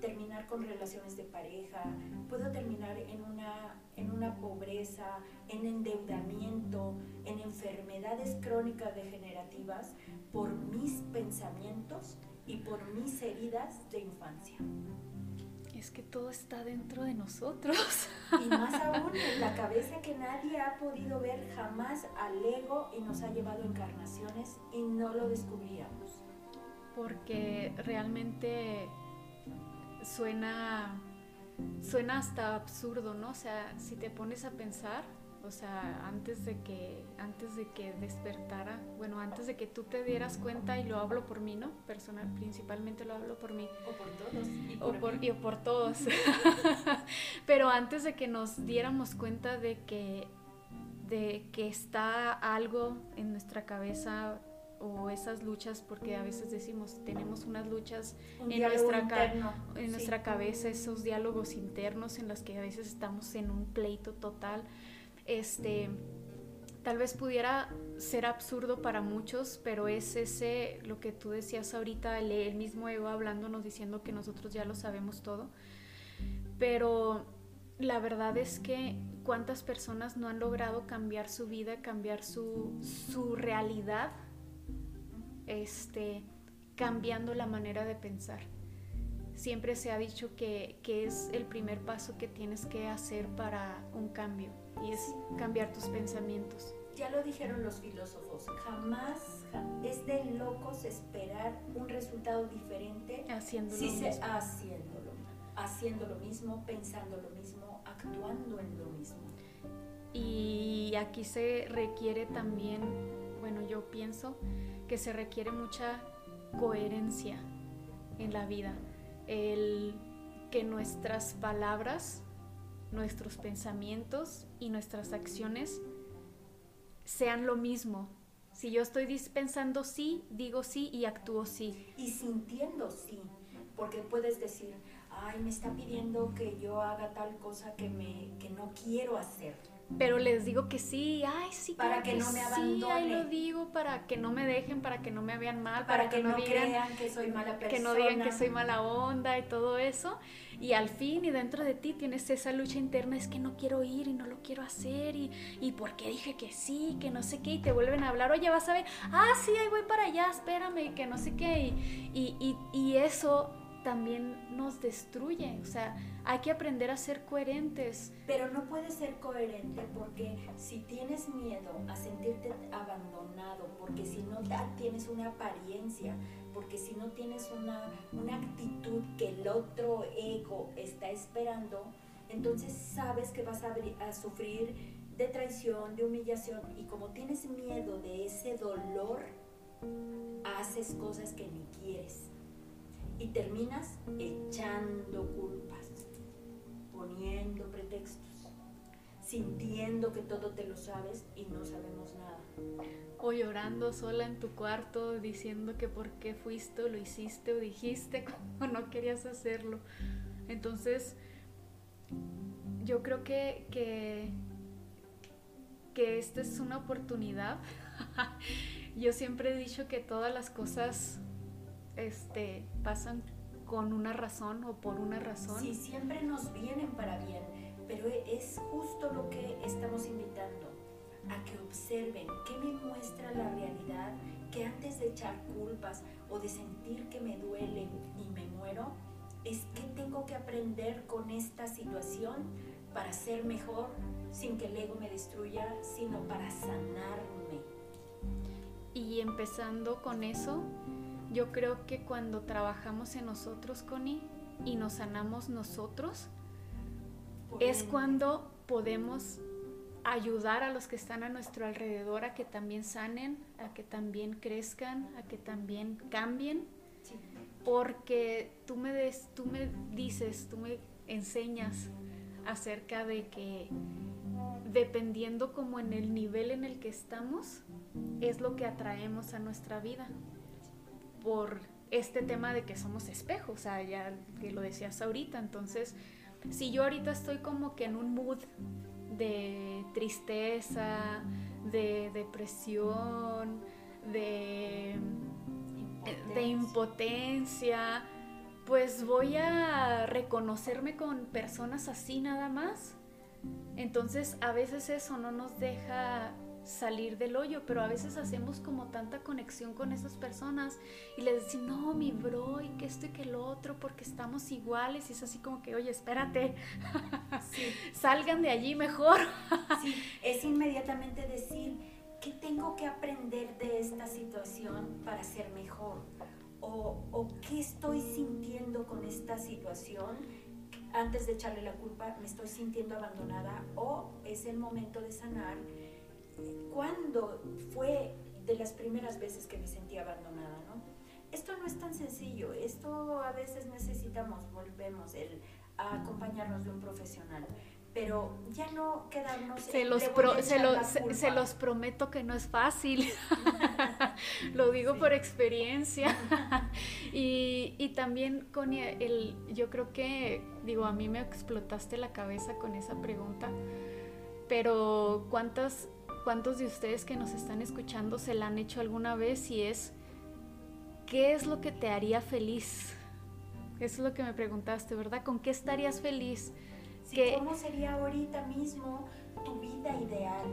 terminar con relaciones de pareja, puedo terminar en una, en una pobreza, en endeudamiento, en enfermedades crónicas degenerativas por mis pensamientos y por mis heridas de infancia es que todo está dentro de nosotros. Y más aún en la cabeza que nadie ha podido ver jamás al ego y nos ha llevado encarnaciones y no lo descubríamos. Porque realmente suena, suena hasta absurdo, ¿no? O sea, si te pones a pensar, o sea, antes de que antes de que despertara, bueno, antes de que tú te dieras cuenta y lo hablo por mí, ¿no? Personal, principalmente lo hablo por mí. O por todos. Y por, o por, y por todos. Pero antes de que nos diéramos cuenta de que de que está algo en nuestra cabeza o esas luchas, porque a veces decimos, tenemos unas luchas en, nuestra, en nuestra cabeza, esos diálogos internos en los que a veces estamos en un pleito total este, tal vez pudiera ser absurdo para muchos, pero es ese, lo que tú decías ahorita, el, mismo ego hablándonos diciendo que nosotros ya lo sabemos todo. Pero la verdad es que cuántas personas no han logrado cambiar su vida, cambiar su, su realidad, este, cambiando la manera de pensar. siempre se ha dicho que, que, es el primer paso que tienes que hacer para un cambio y es cambiar tus pensamientos. Ya lo dijeron los filósofos, jamás es de locos esperar un resultado diferente haciéndolo si se, haciéndolo, haciendo lo mismo, pensando lo mismo, actuando en lo mismo. Y aquí se requiere también, bueno, yo pienso que se requiere mucha coherencia en la vida. El que nuestras palabras, nuestros pensamientos y nuestras acciones sean lo mismo. Si yo estoy pensando sí, digo sí y actúo sí. Y sintiendo sí, porque puedes decir, ay, me está pidiendo que yo haga tal cosa que, me, que no quiero hacer pero les digo que sí, ay, sí, para que, no me abandonen. Sí, ahí lo digo para que no me dejen, para que no me vean mal, para, que, no digan que soy mala persona, que no digan que soy mala onda y todo eso. Y al fin y dentro de ti tienes esa lucha interna, es que no quiero ir y no lo quiero hacer y, y porque dije que sí, que no sé qué, y te vuelven a hablar, oye, vas a ver, ah, sí, ahí voy para allá, espérame, que no sé qué, y, y, y eso también nos destruye. O sea, hay que aprender a ser coherentes. Pero no puedes ser coherente porque si tienes miedo a sentirte abandonado, porque si no tienes una apariencia, porque si no tienes una, una actitud que el otro ego está esperando, entonces sabes que vas a, a sufrir de traición, de humillación, y como tienes miedo de ese dolor, haces cosas que ni quieres y terminas echando culpas, poniendo pretextos, sintiendo que todo te lo sabes y no sabemos nada. O llorando sola en tu cuarto diciendo que por qué fuiste lo hiciste o dijiste cuando no querías hacerlo. Entonces, yo creo que, que, que esta es una oportunidad. yo siempre he dicho que todas las cosas este, pasan con una razón o por una razón. Sí, siempre nos vienen para bien, pero es justo lo que estamos invitando, a que observen qué me muestra la realidad, que antes de echar culpas o de sentir que me duele y me muero, es que tengo que aprender con esta situación para ser mejor, sin que el ego me destruya, sino para sanarme. Y empezando con eso, yo creo que cuando trabajamos en nosotros, Connie, y nos sanamos nosotros, es cuando podemos ayudar a los que están a nuestro alrededor a que también sanen, a que también crezcan, a que también cambien. Porque tú me, des, tú me dices, tú me enseñas acerca de que dependiendo como en el nivel en el que estamos, es lo que atraemos a nuestra vida por este tema de que somos espejos, o sea, ya que lo decías ahorita, entonces, si yo ahorita estoy como que en un mood de tristeza, de depresión, de impotencia. de impotencia, pues voy a reconocerme con personas así nada más. Entonces a veces eso no nos deja salir del hoyo, pero a veces hacemos como tanta conexión con esas personas y les decimos, no, mi bro, y que esto y que lo otro, porque estamos iguales, y es así como que, oye, espérate, salgan de allí mejor. sí, es inmediatamente decir, ¿qué tengo que aprender de esta situación para ser mejor? O, o qué estoy sintiendo con esta situación antes de echarle la culpa, me estoy sintiendo abandonada o es el momento de sanar cuándo fue de las primeras veces que me sentí abandonada, ¿no? Esto no es tan sencillo, esto a veces necesitamos, volvemos, el, a acompañarnos de un profesional, pero ya no quedarnos... Se los, se, los prometo que no es fácil, lo digo por experiencia. y, y, también, con el, yo creo que, digo, a mí me explotaste la cabeza con esa pregunta, pero ¿cuántas ¿Cuántos de ustedes que nos están escuchando se la han hecho alguna vez y es, ¿qué es lo que te haría feliz? Eso es lo que me preguntaste, ¿verdad? ¿Con qué estarías feliz? ¿Cómo sería ahorita mismo tu vida ideal?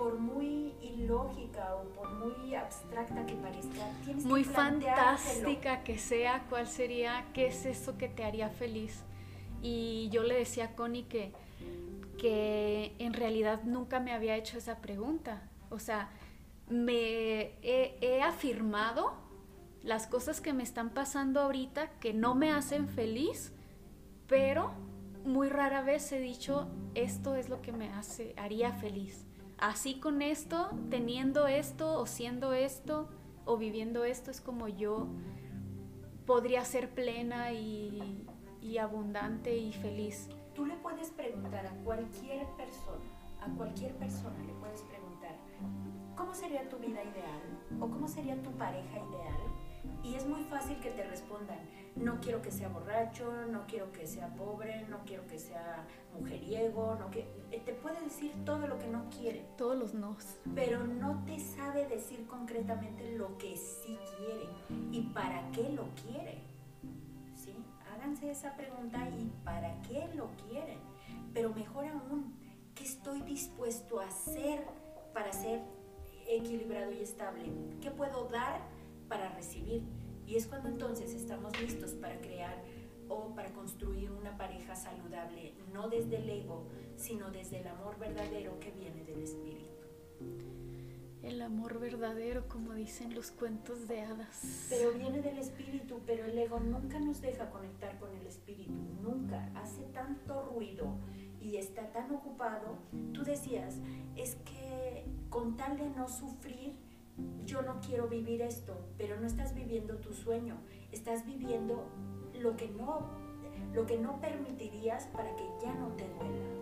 por muy ilógica o por muy abstracta que parezca, tienes muy que fantástica que sea, ¿cuál sería? ¿Qué es eso que te haría feliz? Y yo le decía a Connie que, que en realidad nunca me había hecho esa pregunta. O sea, me he, afirmado las cosas que me están pasando ahorita que no me hacen feliz, pero muy rara vez he dicho esto es lo que me hace haría feliz. Así con esto, teniendo esto o siendo esto o viviendo esto es como yo podría ser plena y, y abundante y feliz. Tú le puedes preguntar a cualquier persona, a cualquier persona le puedes preguntar, ¿cómo sería tu vida ideal? ¿O cómo sería tu pareja ideal? Y es muy fácil que te respondan, no quiero que sea borracho, no quiero que sea pobre, no quiero que sea mujeriego, no que eh, te puede decir todo lo que no quiere. Todos los nos. Pero no te sabe decir concretamente lo que sí quiere y para qué lo quiere. Háganse esa pregunta y para qué lo quieren. Pero mejor aún, ¿qué estoy dispuesto a hacer para ser equilibrado y estable? ¿Qué puedo dar para recibir? Y es cuando entonces estamos listos para crear o para construir una pareja saludable, no desde el ego, sino desde el amor verdadero que viene del espíritu. El amor verdadero, como dicen los cuentos de hadas. Pero viene del espíritu, pero el ego nunca nos deja conectar con el espíritu, nunca. Hace tanto ruido y está tan ocupado. Tú decías, es que con tal de no sufrir, yo no quiero vivir esto, pero no estás viviendo tu sueño, estás viviendo lo que no, lo que no permitirías para que ya no te duela.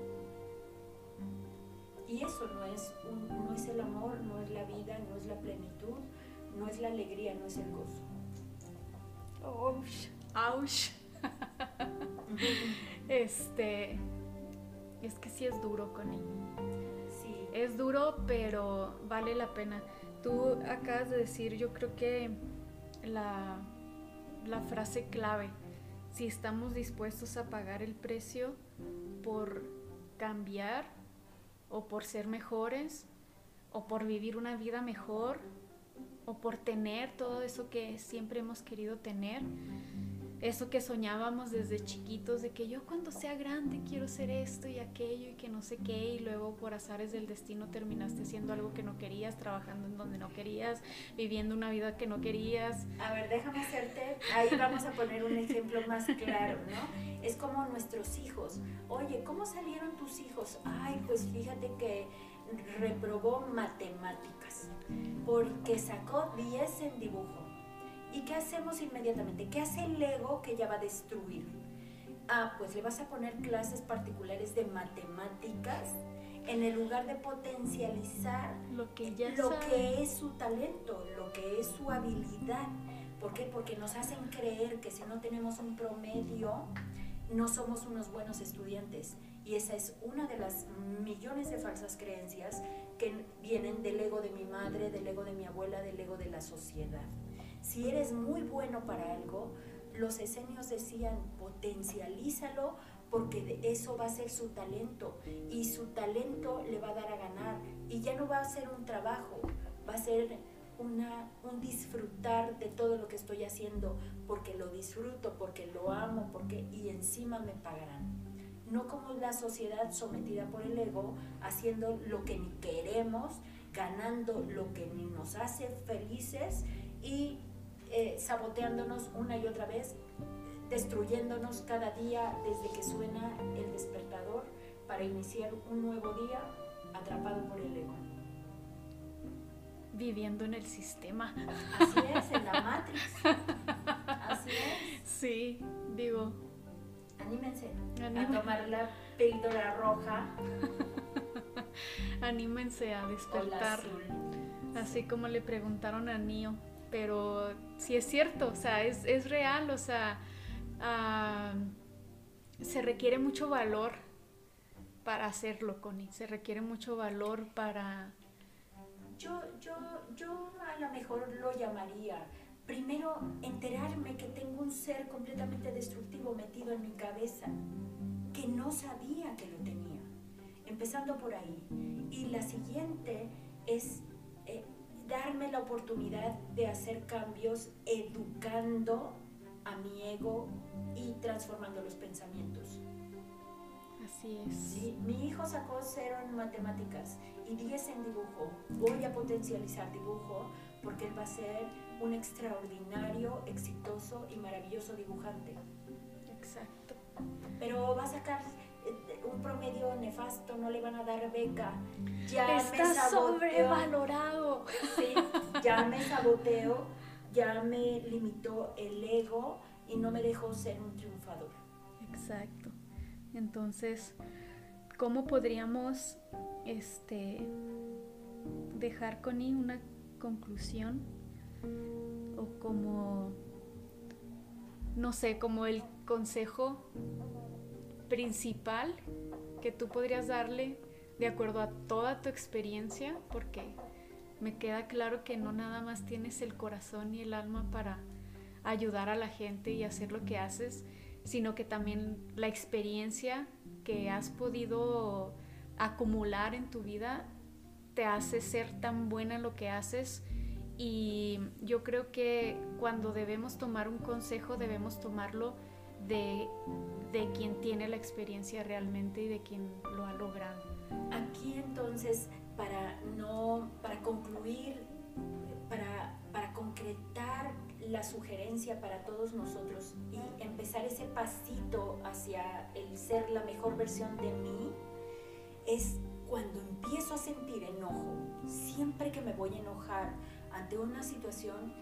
Y eso no es, no es el amor, no es la vida, no es la plenitud, no es la alegría, no es el gozo. Ouch, ouch. este, es que sí es duro con él. Sí. Es duro, pero vale la pena. Tú acabas de decir, yo creo que la, la frase clave, si estamos dispuestos a pagar el precio por cambiar o por ser mejores o por vivir una vida mejor o por tener todo eso que siempre hemos querido tener, eso que soñábamos desde chiquitos de que yo cuando sea grande quiero ser esto y aquello y que no sé qué y luego por azares del destino terminaste siendo algo que no querías, trabajando en donde no querías, viviendo una vida que no querías. A ver, déjame hacerte, ahí vamos a poner un ejemplo más claro, ¿no? Es como nuestros hijos. Oye, ¿cómo salieron tus hijos? Ay, pues fíjate que reprobó matemáticas porque sacó 10 en dibujo ¿Y qué hacemos inmediatamente? ¿Qué hace el ego que ya va a destruir? Ah, pues le vas a poner clases particulares de matemáticas en el lugar de potencializar lo que, ya lo que es su talento, lo que es su habilidad. ¿Por qué? Porque nos hacen creer que si no tenemos un promedio, no somos unos buenos estudiantes. Y esa es una de las millones de falsas creencias que vienen del ego de mi madre, del ego de mi abuela, del ego de la sociedad. Si eres muy bueno para algo, los esenios decían, potencialízalo porque eso va a ser su talento y su talento le va a dar a ganar y ya no va a ser un trabajo, va a ser una, un disfrutar de todo lo que estoy haciendo porque lo disfruto, porque lo amo, porque y encima me pagarán. No como la sociedad sometida por el ego, haciendo lo que ni queremos, ganando lo que ni nos hace felices y eh, saboteándonos una y otra vez, destruyéndonos cada día desde que suena el despertador para iniciar un nuevo día atrapado por el ego. Viviendo en el sistema. Así es, en la Matrix. Así es. Sí, digo. Anímense a tomar la píldora roja. Anímense a despertar. Así como le preguntaron a Nio pero sí es cierto, o sea, es, real, o sea, ah, se requiere mucho valor para hacerlo, Connie, se requiere mucho valor para... Yo, yo, yo a lo mejor lo llamaría, primero enterarme que tengo un ser completamente destructivo metido en mi cabeza, que no sabía que lo tenía. empezando por ahí. Y la siguiente es darme la oportunidad de hacer cambios educando a mi ego y transformando los pensamientos. Así es. Sí, mi hijo sacó cero en matemáticas y 10 en dibujo. Voy a potencializar dibujo porque él va a ser un extraordinario, exitoso y maravilloso dibujante. Exacto. Pero va a sacar un promedio nefasto, no le van a dar beca. Ya Está sobrevalorado. Sí, ya me saboteo, ya me limitó el ego y no me dejó ser un triunfador. Exacto. Entonces, ¿cómo podríamos este, dejar con una conclusión? O como, no sé, como el consejo principal que tú podrías darle de acuerdo a toda tu experiencia, porque me queda claro que no nada más tienes el corazón y el alma para ayudar a la gente y hacer lo que haces, sino que también la experiencia que has podido acumular en tu vida te hace ser tan buena en lo que haces. Y yo creo que cuando debemos tomar un consejo debemos tomarlo de, de quien tiene la experiencia realmente y de quien lo ha logrado. Aquí entonces, para no, para concluir, para, para concretar la sugerencia para todos nosotros y empezar ese pasito hacia el ser la mejor versión de mí, es cuando empiezo a sentir enojo, siempre que me voy a enojar ante una situación,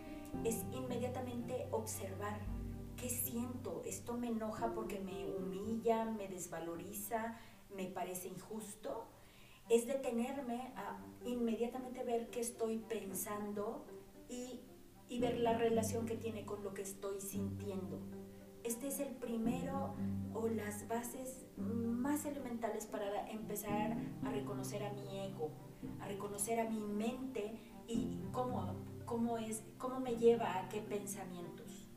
es inmediatamente observar qué siento. Esto me enoja porque me humilla, me desvaloriza, me parece injusto. Es detenerme a inmediatamente ver qué estoy pensando y y ver la relación que tiene con lo que estoy sintiendo. Este es el primero o las bases más elementales para empezar a reconocer a mi ego, a reconocer a mi mente y cómo, cómo, es, cómo me lleva a qué pensamientos.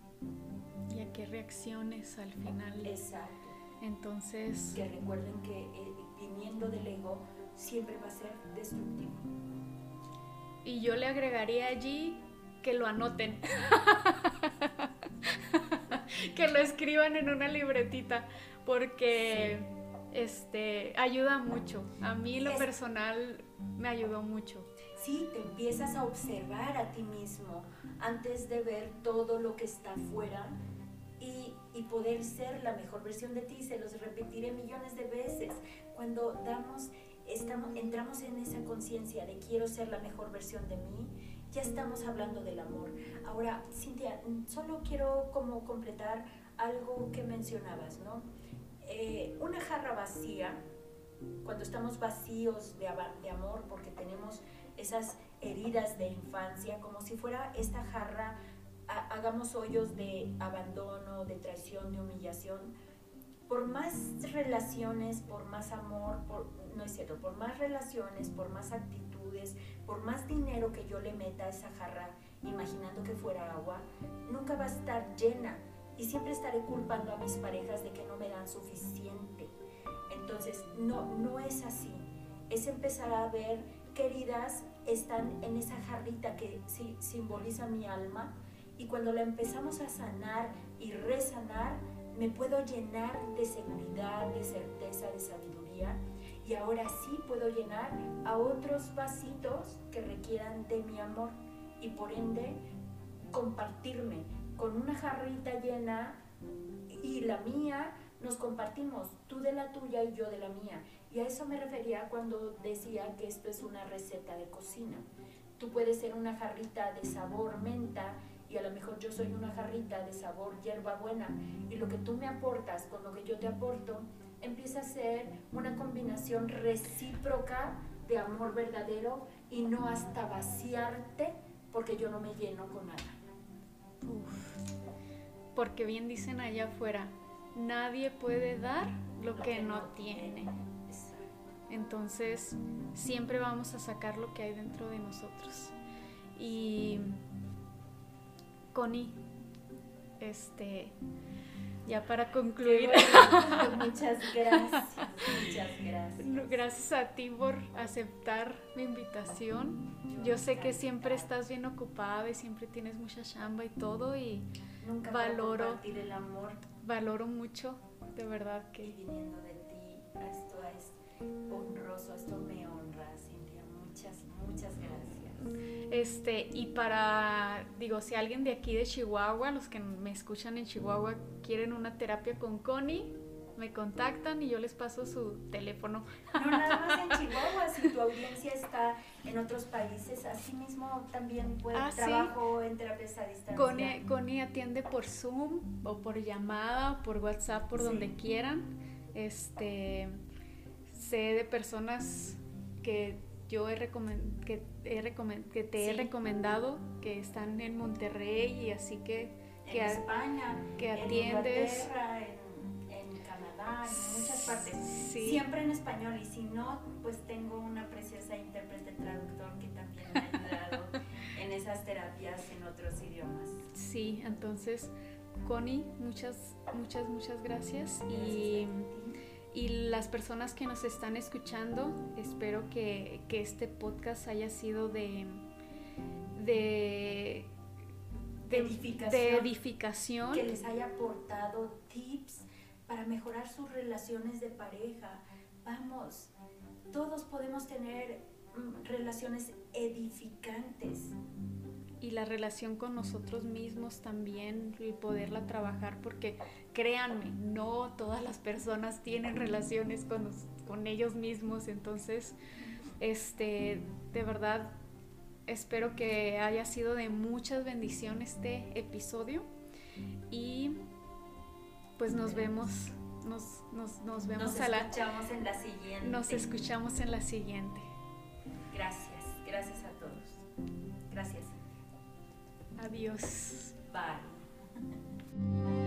Y a qué reacciones al final. Exacto. Entonces... Que recuerden que eh, viniendo del ego siempre va a ser destructivo. Y yo le agregaría allí que lo anoten. que lo escriban en una libretita porque este ayuda mucho. A mí lo personal me ayudó mucho. Sí, te empiezas a observar a ti mismo antes de ver todo lo que está afuera y, poder ser la mejor versión de ti. Se los repetiré millones de veces. Cuando damos, estamos, entramos en esa conciencia de quiero ser la mejor versión de mí, ya estamos hablando del amor. Ahora, Cintia, solo quiero como completar algo que mencionabas, ¿no? Eh, una jarra vacía, cuando estamos vacíos de, de amor porque tenemos esas heridas de infancia, como si fuera esta jarra, hagamos hoyos de abandono, de traición, de humillación, por más relaciones, por más amor, por, no es cierto, por más relaciones, por más actitudes, por más dinero que yo le meta a esa jarra, imaginando que fuera agua, nunca va a estar llena y siempre estaré culpando a mis parejas de que no me dan suficiente. Entonces, no, no es así. Es empezar a ver qué heridas están en esa jarrita que simboliza mi alma y cuando la empezamos a sanar y resanar, me puedo llenar de seguridad, de certeza, de sabiduría y ahora sí puedo llenar a otros vasitos que requieran de mi amor y por ende compartirme con una jarrita llena y la mía nos compartimos, tú de la tuya y yo de la mía. Y a eso me refería cuando decía que esto es una receta de cocina. Tú puedes ser una jarrita de sabor menta y a lo mejor yo soy una jarrita de sabor hierbabuena y lo que tú me aportas con lo que yo te aporto empieza a ser una combinación recíproca de amor verdadero y no hasta vaciarte porque yo no me lleno con nada. Porque bien dicen allá afuera, nadie puede dar lo, que, no, tiene. Entonces, siempre vamos a sacar lo que hay dentro de nosotros. Y Connie, este, ya para concluir. muchas gracias, muchas gracias. Gracias a ti por aceptar mi invitación. Yo, sé que siempre estás bien ocupada y siempre tienes mucha chamba y todo y Nunca valoro el amor. Valoro mucho, de verdad que. Y viniendo de ti, esto es honroso, esto me honra, Cintia. Muchas, muchas gracias. Este, y para, digo, si alguien de aquí de Chihuahua, los que me escuchan en Chihuahua, quieren una terapia con Connie, me contactan y yo les paso su teléfono. No nada más en Chihuahua, si tu audiencia está en otros países, así mismo también puede ah, trabajo en terapias a distancia. Connie, Connie, atiende por Zoom o por llamada, por WhatsApp, por donde quieran. Este, sé de personas que yo he que, que te he recomendado que están en Monterrey y así que que, en España, que atiendes en, en, Canadá, en muchas partes. Siempre en español y si no, pues tengo una preciosa intérprete traductor que también me ha ayudado en esas terapias en otros idiomas. Sí, entonces Connie, muchas muchas muchas gracias, gracias y y las personas que nos están escuchando, espero que, este podcast haya sido de, de, edificación, Que les haya aportado tips para mejorar sus relaciones de pareja. Vamos, todos podemos tener mm, relaciones edificantes y la relación con nosotros mismos también y poderla trabajar porque créanme, no todas las personas tienen relaciones con, con ellos mismos, entonces este de verdad espero que haya sido de muchas bendiciones este episodio y pues nos vemos nos, nos, nos vemos nos escuchamos en la siguiente. nos escuchamos en la siguiente. Gracias gracias a todos. Gracias Adiós. Bye.